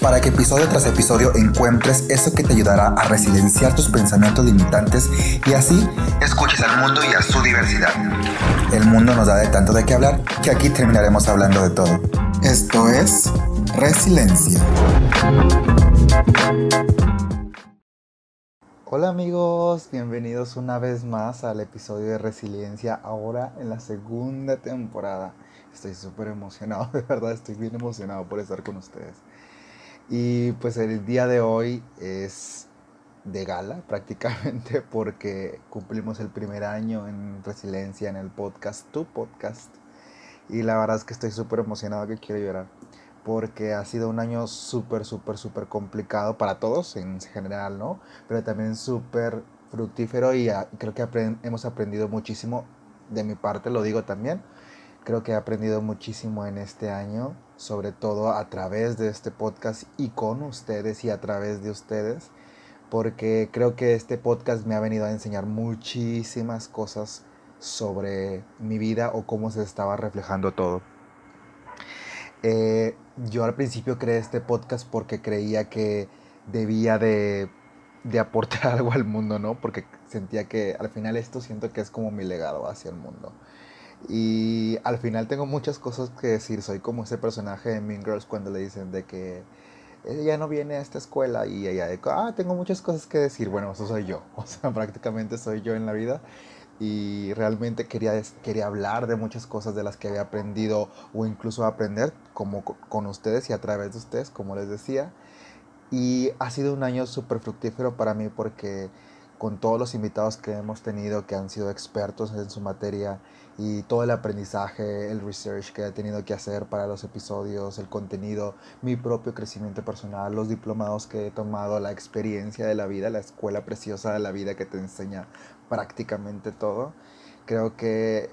para que episodio tras episodio encuentres eso que te ayudará a resilienciar tus pensamientos limitantes y así escuches al mundo y a su diversidad. El mundo nos da de tanto de qué hablar que aquí terminaremos hablando de todo. Esto es Resiliencia. Hola amigos, bienvenidos una vez más al episodio de Resiliencia, ahora en la segunda temporada. Estoy súper emocionado, de verdad estoy bien emocionado por estar con ustedes. Y pues el día de hoy es de gala prácticamente porque cumplimos el primer año en Resiliencia en el podcast, tu podcast. Y la verdad es que estoy súper emocionado que quiero llorar porque ha sido un año súper, súper, súper complicado para todos en general, ¿no? Pero también súper fructífero y creo que hemos aprendido muchísimo de mi parte, lo digo también. Creo que he aprendido muchísimo en este año sobre todo a través de este podcast y con ustedes y a través de ustedes, porque creo que este podcast me ha venido a enseñar muchísimas cosas sobre mi vida o cómo se estaba reflejando todo. Eh, yo al principio creé este podcast porque creía que debía de, de aportar algo al mundo, ¿no? Porque sentía que al final esto siento que es como mi legado hacia el mundo. Y al final tengo muchas cosas que decir. Soy como ese personaje de Mean Girls cuando le dicen de que ella no viene a esta escuela y ella de, ah, tengo muchas cosas que decir. Bueno, eso soy yo. O sea, prácticamente soy yo en la vida. Y realmente quería, quería hablar de muchas cosas de las que había aprendido o incluso aprender como con ustedes y a través de ustedes, como les decía. Y ha sido un año súper fructífero para mí porque con todos los invitados que hemos tenido que han sido expertos en su materia y todo el aprendizaje, el research que he tenido que hacer para los episodios, el contenido, mi propio crecimiento personal, los diplomados que he tomado, la experiencia de la vida, la escuela preciosa de la vida que te enseña prácticamente todo. Creo que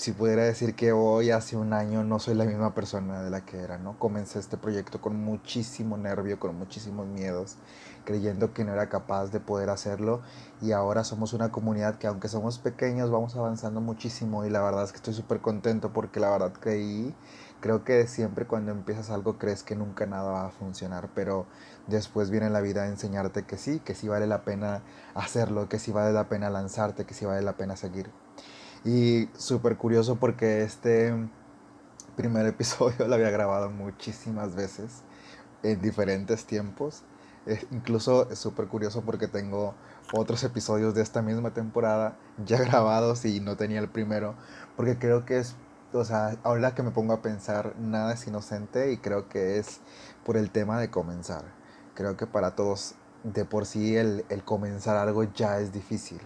si pudiera decir que hoy, hace un año, no soy la misma persona de la que era, ¿no? Comencé este proyecto con muchísimo nervio, con muchísimos miedos creyendo que no era capaz de poder hacerlo y ahora somos una comunidad que aunque somos pequeños vamos avanzando muchísimo y la verdad es que estoy súper contento porque la verdad creí, creo que siempre cuando empiezas algo crees que nunca nada va a funcionar, pero después viene la vida a enseñarte que sí, que sí vale la pena hacerlo, que sí vale la pena lanzarte, que sí vale la pena seguir. Y súper curioso porque este primer episodio lo había grabado muchísimas veces en diferentes tiempos incluso es súper curioso porque tengo otros episodios de esta misma temporada ya grabados y no tenía el primero. Porque creo que es, o sea, ahora que me pongo a pensar, nada es inocente y creo que es por el tema de comenzar. Creo que para todos de por sí el, el comenzar algo ya es difícil.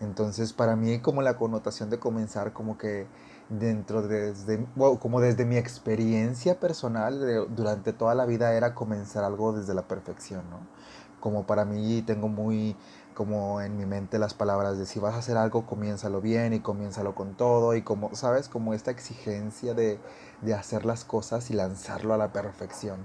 Entonces para mí como la connotación de comenzar como que dentro desde, como desde mi experiencia personal durante toda la vida era comenzar algo desde la perfección, ¿no? Como para mí tengo muy como en mi mente las palabras de si vas a hacer algo, comiénzalo bien y comiénzalo con todo y como, ¿sabes? Como esta exigencia de, de hacer las cosas y lanzarlo a la perfección.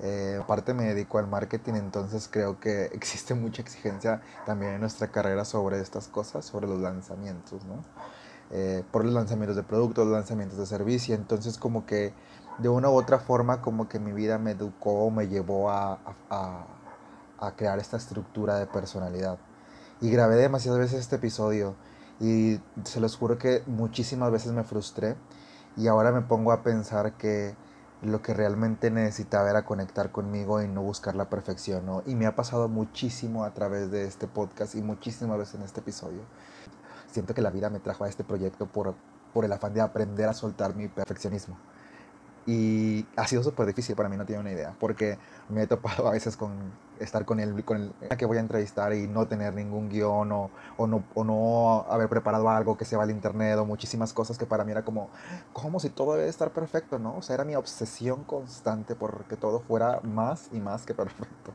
Eh, aparte me dedico al marketing, entonces creo que existe mucha exigencia también en nuestra carrera sobre estas cosas, sobre los lanzamientos, ¿no? Eh, por los lanzamientos de productos, los lanzamientos de servicio. Entonces como que de una u otra forma como que mi vida me educó, me llevó a, a, a crear esta estructura de personalidad. Y grabé demasiadas veces este episodio y se los juro que muchísimas veces me frustré y ahora me pongo a pensar que lo que realmente necesitaba era conectar conmigo y no buscar la perfección, ¿no? Y me ha pasado muchísimo a través de este podcast y muchísimas veces en este episodio siento que la vida me trajo a este proyecto por, por el afán de aprender a soltar mi perfeccionismo. Y ha sido súper difícil para mí, no tiene una idea, porque me he topado a veces con estar con el, con el que voy a entrevistar y no tener ningún guion o, o, no, o no haber preparado algo que se va al internet o muchísimas cosas que para mí era como, como si todo debe estar perfecto, ¿no? O sea, era mi obsesión constante por que todo fuera más y más que perfecto.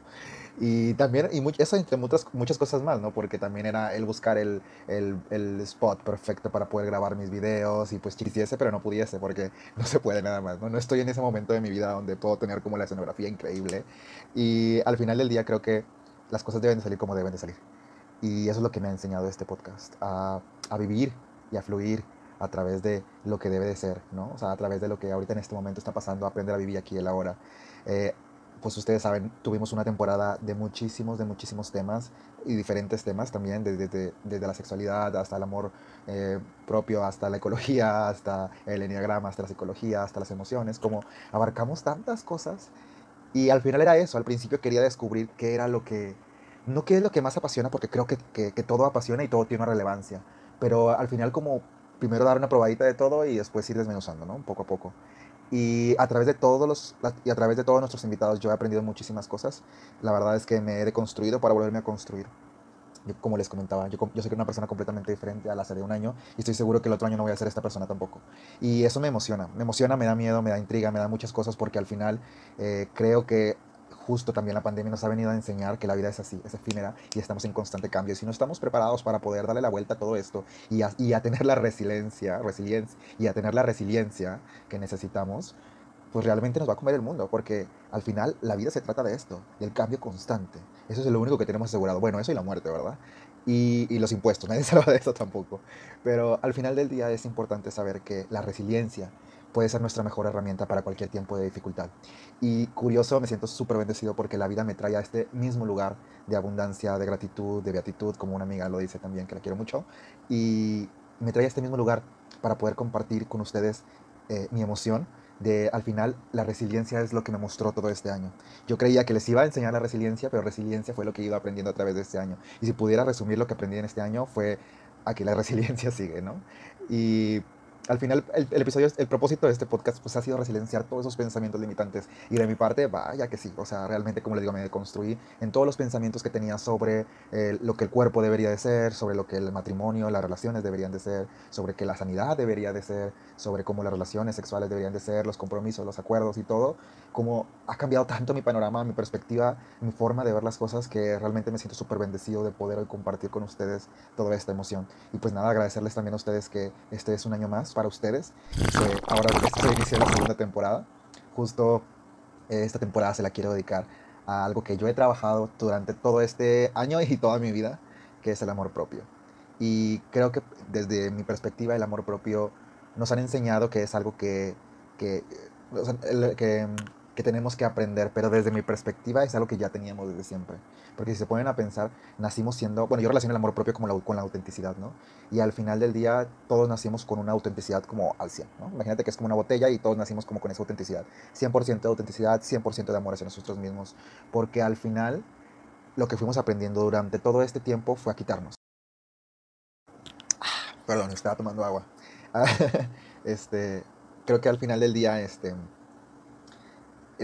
Y también, y eso entre muchas, muchas cosas más, ¿no? Porque también era el buscar el, el, el spot perfecto para poder grabar mis videos y pues quisiese, pero no pudiese porque no se puede nada más, ¿no? No estoy en ese momento de mi vida donde puedo tener como la escenografía increíble. Y al final del día creo que las cosas deben de salir como deben de salir. Y eso es lo que me ha enseñado este podcast, a, a vivir y a fluir a través de lo que debe de ser, ¿no? O sea, a través de lo que ahorita en este momento está pasando, aprender a vivir aquí y el ahora. Eh, pues ustedes saben, tuvimos una temporada de muchísimos, de muchísimos temas y diferentes temas también, desde, desde, la sexualidad hasta el amor eh, propio, hasta la ecología, hasta el enneagrama, hasta la psicología, hasta las emociones, como abarcamos tantas cosas y al final era eso, al principio quería descubrir qué era lo que, no qué es lo que más apasiona, porque creo que, que, todo apasiona y todo tiene una relevancia, pero al final como primero dar una probadita de todo y después ir desmenuzando, ¿no? Poco a poco. Y a través de todos los y a través de todos nuestros invitados yo he aprendido muchísimas cosas. La verdad es que me he deconstruido para volverme a construir. Como les comentaba, yo, yo soy una persona completamente diferente a la de un año y estoy seguro que el otro año no voy a ser esta persona tampoco. Y eso me emociona, me emociona, me da miedo, me da intriga, me da muchas cosas porque al final eh, creo que justo también la pandemia nos ha venido a enseñar que la vida es así, es efímera y estamos en constante cambio. Si no estamos preparados para poder darle la vuelta a todo esto y y a tener la resiliencia, resiliencia y a tener la resiliencia que necesitamos, pues realmente nos va a comer el mundo, porque al final la vida se trata de esto, del cambio constante. Eso es lo único que tenemos asegurado. Bueno, eso y la muerte, ¿verdad? Y, los impuestos, nadie se de eso tampoco. Pero al final del día es importante saber que la resiliencia puede ser nuestra mejor herramienta para cualquier tiempo de dificultad. Y curioso, me siento súper bendecido porque la vida me trae a este mismo lugar de abundancia, de gratitud, de beatitud, como una amiga lo dice también, que la quiero mucho. Y me trae a este mismo lugar para poder compartir con ustedes eh, mi emoción de al final la resiliencia es lo que me mostró todo este año. Yo creía que les iba a enseñar la resiliencia, pero resiliencia fue lo que ido aprendiendo a través de este año. Y si pudiera resumir lo que aprendí en este año fue a que la resiliencia sigue, ¿no? Y al final el, episodio, el propósito de este podcast pues ha sido resilienciar todos esos pensamientos limitantes. Y de mi parte, vaya que sí, o sea, realmente como les digo, me deconstruí en todos los pensamientos que tenía sobre eh, lo que el cuerpo debería de ser, sobre lo que el matrimonio, las relaciones deberían de ser, sobre que la sanidad debería de ser, sobre cómo las relaciones sexuales deberían de ser, los compromisos, los acuerdos y todo, como ha cambiado tanto mi panorama, mi perspectiva, mi forma de ver las cosas que realmente me siento súper bendecido de poder hoy compartir con ustedes toda esta emoción. Y pues nada, agradecerles también a ustedes que este es un año más para ustedes. ahora se inicia la segunda temporada. Justo eh, esta temporada se la quiero dedicar a algo que yo he trabajado durante todo este año y toda mi vida, que es el amor propio. Y creo que desde mi perspectiva el amor propio nos han enseñado que es algo que, que, que que tenemos que aprender, pero desde mi perspectiva es algo que ya teníamos desde siempre. Porque si se ponen a pensar, nacimos siendo, bueno, yo relaciono el amor propio como la, con la autenticidad, ¿no? Y al final del día todos nacimos con una autenticidad como al 100, ¿no? Imagínate que es como una botella y todos nacimos como con esa autenticidad. 100% de autenticidad, 100% de amor hacia nosotros mismos. Porque al final lo que fuimos aprendiendo durante todo este tiempo fue a quitarnos. Ah, perdón, estaba tomando agua. este, creo que al final del día, este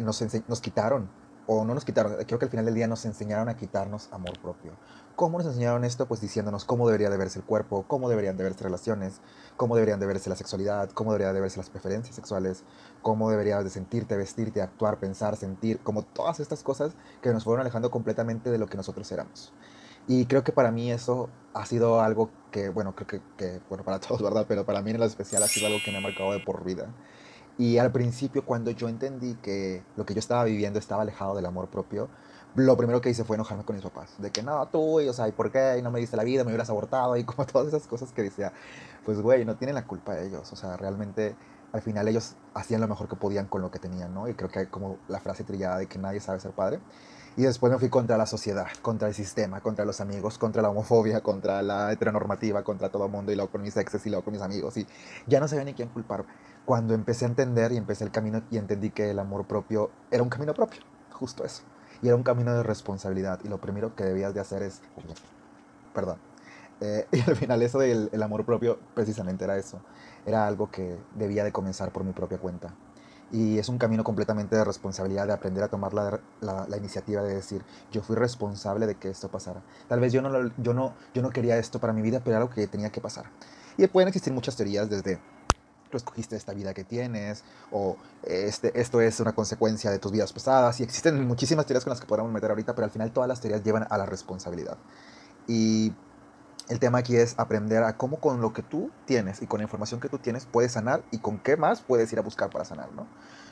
nos, nos quitaron, o no nos quitaron, creo que al final del día nos enseñaron a quitarnos amor propio. ¿Cómo nos enseñaron esto? Pues diciéndonos cómo debería de verse el cuerpo, cómo deberían de verse relaciones, cómo deberían de verse la sexualidad, cómo deberían de verse las preferencias sexuales, cómo deberías de sentirte, vestirte, actuar, pensar, sentir, como todas estas cosas que nos fueron alejando completamente de lo que nosotros éramos. Y creo que para mí eso ha sido algo que, bueno, creo que, que, bueno, para todos, ¿verdad? Pero para mí en lo especial ha sido algo que me ha marcado de por vida. Y al principio, cuando yo entendí que lo que yo estaba viviendo estaba alejado del amor propio, lo primero que hice fue enojarme con mis papás. De que no, tú, y, o sea, ¿y por qué? Y no me diste la vida, me hubieras abortado, y como todas esas cosas que decía. Pues, güey, no tienen la culpa ellos. O sea, realmente, al final ellos hacían lo mejor que podían con lo que tenían, ¿no? Y creo que hay como la frase trillada de que nadie sabe ser padre. Y después me fui contra la sociedad, contra el sistema, contra los amigos, contra la homofobia, contra la heteronormativa, contra todo el mundo, y luego con mis exes y luego con mis amigos. Y ya no sabía ni quién culpar cuando empecé a entender y empecé el camino y entendí que el amor propio era un camino propio, justo eso. Y era un camino de responsabilidad. Y lo primero que debías de hacer es... Perdón. Eh, y al final eso del el amor propio precisamente era eso. Era algo que debía de comenzar por mi propia cuenta. Y es un camino completamente de responsabilidad, de aprender a tomar la, la, iniciativa de decir, yo fui responsable de que esto pasara. Tal vez yo no, yo, no, yo no quería esto para mi vida, pero era algo que tenía que pasar. Y pueden existir muchas teorías desde tú escogiste esta vida que tienes, o este, esto es una consecuencia de tus vidas pasadas, y existen muchísimas teorías con las que podemos meter ahorita, pero al final todas las teorías llevan a la responsabilidad. Y el tema aquí es aprender a cómo con lo que tú tienes y con la información que tú tienes puedes sanar y con qué más puedes ir a buscar para sanar, ¿no?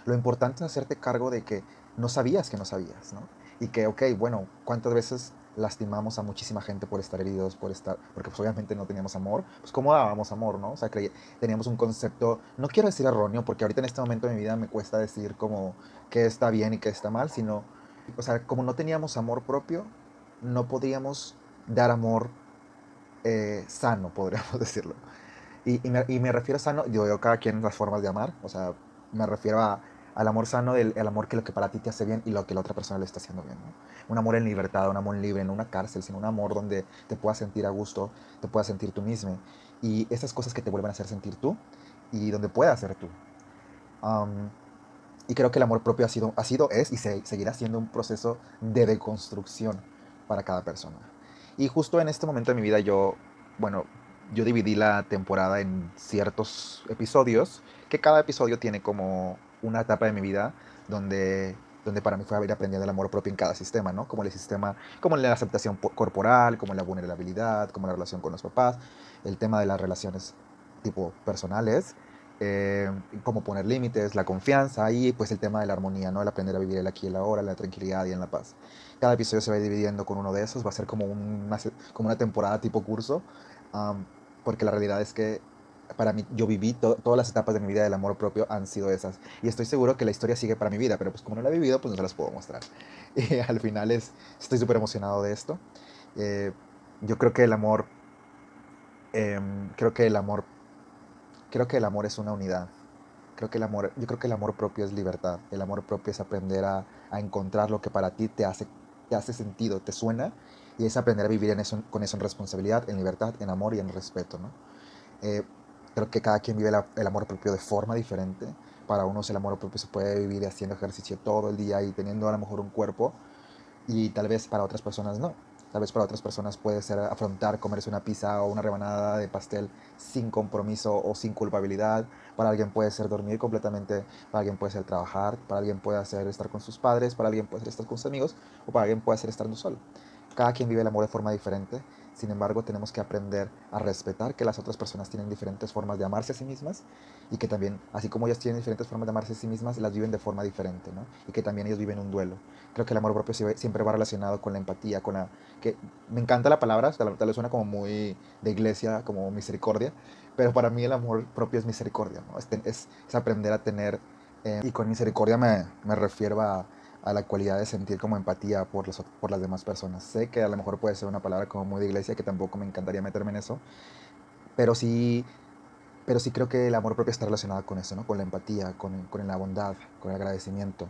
Lo importante es hacerte cargo de que no sabías que no sabías, ¿no? Y que, ok, bueno, ¿cuántas veces lastimamos a muchísima gente por estar heridos, por estar, porque pues obviamente no teníamos amor, pues cómo dábamos amor, ¿no? O sea, teníamos un concepto, no quiero decir erróneo, porque ahorita en este momento de mi vida me cuesta decir como que está bien y que está mal, sino, o sea, como no teníamos amor propio, no podíamos dar amor eh, sano, podríamos decirlo. Y, y, me, y, me, refiero a sano, yo veo cada quien las formas de amar, o sea, me refiero a al amor sano, del, el amor que lo que para ti te hace bien y lo que la otra persona le está haciendo bien. Un amor en libertad, un amor libre, en una cárcel, sino un amor donde te puedas sentir a gusto, te puedas sentir tú mismo. Y esas cosas que te vuelven a hacer sentir tú y donde puedas ser tú. y creo que el amor propio ha sido, ha sido es y se, seguirá siendo un proceso de deconstrucción para cada persona. Y justo en este momento de mi vida yo, bueno, yo dividí la temporada en ciertos episodios, que cada episodio tiene como una etapa de mi vida donde, donde para mí fue haber aprendido el amor propio en cada sistema, ¿no? Como el sistema, como la aceptación corporal, como la vulnerabilidad, como la relación con los papás, el tema de las relaciones tipo personales, eh, cómo poner límites, la confianza y pues el tema de la armonía, ¿no? El aprender a vivir el aquí y el ahora, la tranquilidad y en la paz. Cada episodio se va dividiendo con uno de esos, va a ser como una, como una temporada tipo curso, porque la realidad es que para mí, yo viví todas las etapas de mi vida del amor propio han sido esas. Y estoy seguro que la historia sigue para mi vida, pero pues como no la he vivido, pues no se las puedo mostrar. Y al final es, estoy súper emocionado de esto. Eh, yo creo que el amor, em, creo que el amor, creo que el amor es una unidad. Creo que el amor, yo creo que el amor propio es libertad. El amor propio es aprender a, a encontrar lo que para ti te hace, te hace sentido, te suena. Y es aprender a vivir en eso, con eso en responsabilidad, en libertad, en amor y en respeto, ¿no? Eh, Creo que cada quien vive el amor propio de forma diferente. Para unos el amor propio se puede vivir haciendo ejercicio todo el día y teniendo a lo mejor un cuerpo y tal vez para otras personas no. Tal vez para otras personas puede ser afrontar comerse una pizza o una rebanada de pastel sin compromiso o sin culpabilidad. Para alguien puede ser dormir completamente, para alguien puede ser trabajar, para alguien puede ser estar con sus padres, para alguien puede ser estar con sus amigos o para alguien puede ser estando solo. Cada quien vive el amor de forma diferente sin embargo, tenemos que aprender a respetar que las otras personas tienen diferentes formas de amarse a sí mismas y que también, así como ellas tienen diferentes formas de amarse a sí mismas, las viven de forma diferente, ¿no? Y que también ellos viven un duelo. Creo que el amor propio siempre va relacionado con la empatía, con la... que Me encanta la palabra, tal vez suena como muy de iglesia, como misericordia, pero para mí el amor propio es misericordia, ¿no? Es, aprender a tener... Eh, y con misericordia me, me refiero a a la cualidad de sentir como empatía por, los, por las demás personas. Sé que a lo mejor puede ser una palabra como muy de iglesia, que tampoco me encantaría meterme en eso, pero sí, pero sí creo que el amor propio está relacionado con eso, ¿no? con la empatía, con, con la bondad, con el agradecimiento.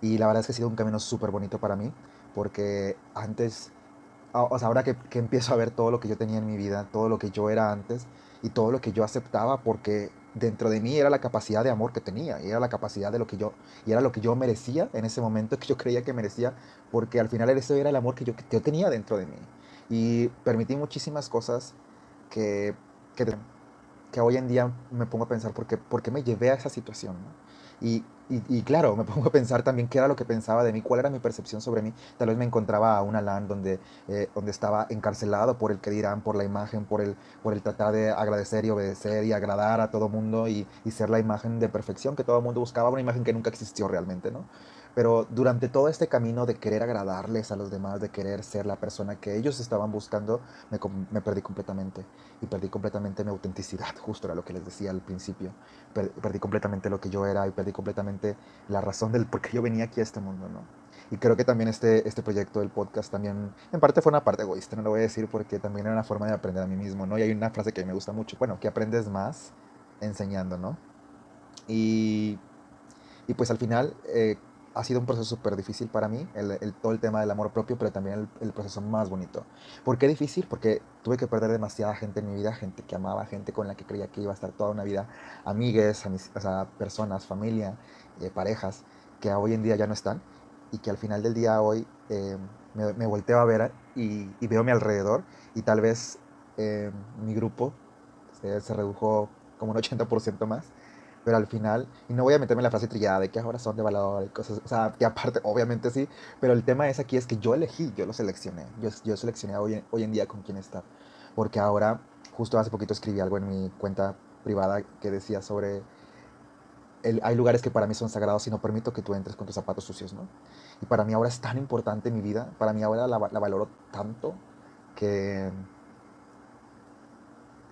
Y la verdad es que ha sido un camino súper bonito para mí, porque antes, o sea, ahora que, que empiezo a ver todo lo que yo tenía en mi vida, todo lo que yo era antes y todo lo que yo aceptaba, porque dentro de mí era la capacidad de amor que tenía, y era la capacidad de lo que yo, y era lo que yo merecía en ese momento, que yo creía que merecía, porque al final ese era el amor que yo, que yo tenía dentro de mí. Y permití muchísimas cosas que, que, que, hoy en día me pongo a pensar por qué, por qué me llevé a esa situación. Y y, claro, me pongo a pensar también qué era lo que pensaba de mí, cuál era mi percepción sobre mí. Tal vez me encontraba a una LAN donde, eh, donde estaba encarcelado por el que dirán, por la imagen, por el, por el tratar de agradecer y obedecer y agradar a todo mundo y, y ser la imagen de perfección que todo el mundo buscaba, una imagen que nunca existió realmente, ¿no? Pero durante todo este camino de querer agradarles a los demás, de querer ser la persona que ellos estaban buscando, me, me perdí completamente. Y perdí completamente mi autenticidad, justo era lo que les decía al principio. perdí completamente lo que yo era y perdí completamente la razón del por qué yo venía aquí a este mundo, ¿no? Y creo que también este, este proyecto del podcast también, en parte fue una parte egoísta, no lo voy a decir porque también era una forma de aprender a mí mismo, ¿no? Y hay una frase que me gusta mucho, bueno, que aprendes más enseñando, ¿no? Y, y pues al final... Eh, ha sido un proceso súper difícil para mí, el, todo el tema del amor propio, pero también el, proceso más bonito. ¿Por qué difícil? Porque tuve que perder demasiada gente en mi vida, gente que amaba, gente con la que creía que iba a estar toda una vida, amigues, sea, personas, familia, eh, parejas, que hoy en día ya no están y que al final del día hoy eh, me, volteo a ver y, veo mi alrededor y tal vez eh, mi grupo se redujo como un 80% más pero al final, y no voy a meterme en la frase trillada de que ahora son de valor y cosas, o sea, que aparte, obviamente sí, pero el tema es aquí es que yo elegí, yo lo seleccioné, yo, yo seleccioné hoy, hoy en día con quién estar, porque ahora, justo hace poquito escribí algo en mi cuenta privada que decía sobre, el, hay lugares que para mí son sagrados y no permito que tú entres con tus zapatos sucios, ¿no? Y para mí ahora es tan importante mi vida, para mí ahora la, la valoro tanto que,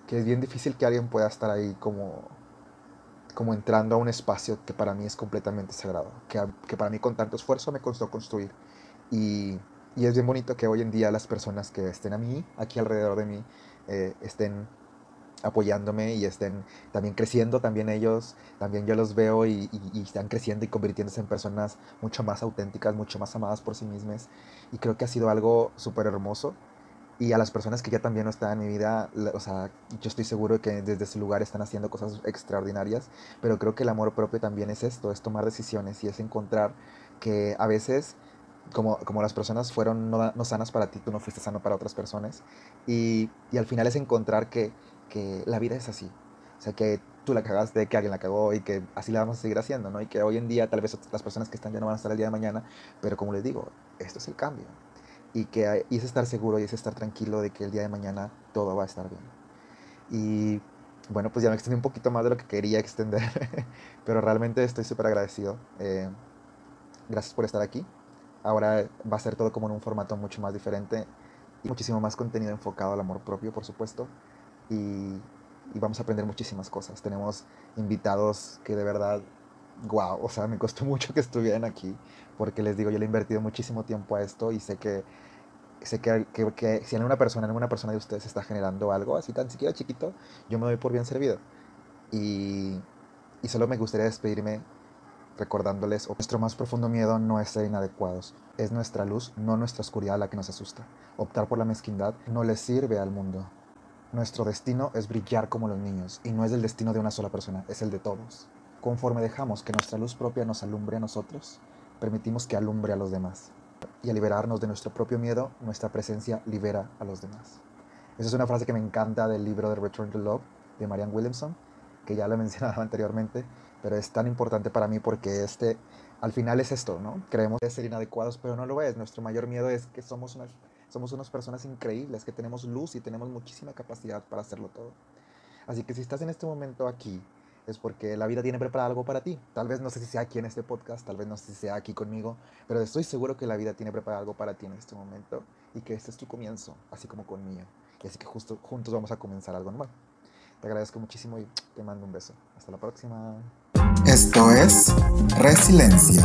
que es bien difícil que alguien pueda estar ahí como como entrando a un espacio que para mí es completamente sagrado, que, que para mí con tanto esfuerzo me costó construir. Y, y, es bien bonito que hoy en día las personas que estén a mí, aquí alrededor de mí, eh, estén apoyándome y estén también creciendo, también ellos, también yo los veo y, y, están creciendo y convirtiéndose en personas mucho más auténticas, mucho más amadas por sí mismas. Y creo que ha sido algo súper hermoso y a las personas que ya también no están en mi vida, o sea, yo estoy seguro que desde su lugar están haciendo cosas extraordinarias, pero creo que el amor propio también es esto, es tomar decisiones y es encontrar que a veces, como, como las personas fueron no, no sanas para ti, tú no fuiste sano para otras personas, y, y al final es encontrar que, que la vida es así, o sea, que tú la cagaste, que alguien la cagó y que así la vamos a seguir haciendo, ¿no? Y que hoy en día tal vez las personas que están ya no van a estar el día de mañana, pero como les digo, esto es el cambio y, que, y es estar seguro y es estar tranquilo de que el día de mañana todo va a estar bien. Y bueno, pues ya me extendí un poquito más de lo que quería extender, pero realmente estoy súper agradecido. Eh, gracias por estar aquí. Ahora va a ser todo como en un formato mucho más diferente y muchísimo más contenido enfocado al amor propio, por supuesto. Y, y vamos a aprender muchísimas cosas. Tenemos invitados que de verdad, wow, o sea, me costó mucho que estuvieran aquí porque les digo, yo le he invertido muchísimo tiempo a esto y sé que sé que, que, si en una persona, en una persona de ustedes está generando algo así tan siquiera chiquito, yo me doy por bien servido. Y, y solo me gustaría despedirme recordándoles, nuestro más profundo miedo no es ser inadecuados, es nuestra luz, no nuestra oscuridad la que nos asusta. Optar por la mezquindad no le sirve al mundo. Nuestro destino es brillar como los niños, y no es el destino de una sola persona, es el de todos. Conforme dejamos que nuestra luz propia nos alumbre a nosotros, permitimos que alumbre a los demás. Y al liberarnos de nuestro propio miedo, nuestra presencia libera a los demás. Esa es una frase que me encanta del libro de Return to Love de Marianne Williamson, que ya he mencionado anteriormente, pero es tan importante para mí porque este, al final es esto, ¿no? Creemos ser inadecuados, pero no lo es. Nuestro mayor miedo es que somos somos unas personas increíbles, que tenemos luz y tenemos muchísima capacidad para hacerlo todo. Así que si estás en este momento aquí porque la vida tiene preparado algo para ti. Tal vez no sé si sea aquí en este podcast, tal vez no sé si sea aquí conmigo, pero estoy seguro que la vida tiene preparado algo para ti en este momento y que este es tu comienzo, así como conmigo. Y así que justo juntos vamos a comenzar algo nuevo. Te agradezco muchísimo y te mando un beso. Hasta la próxima. Esto es Resiliencia.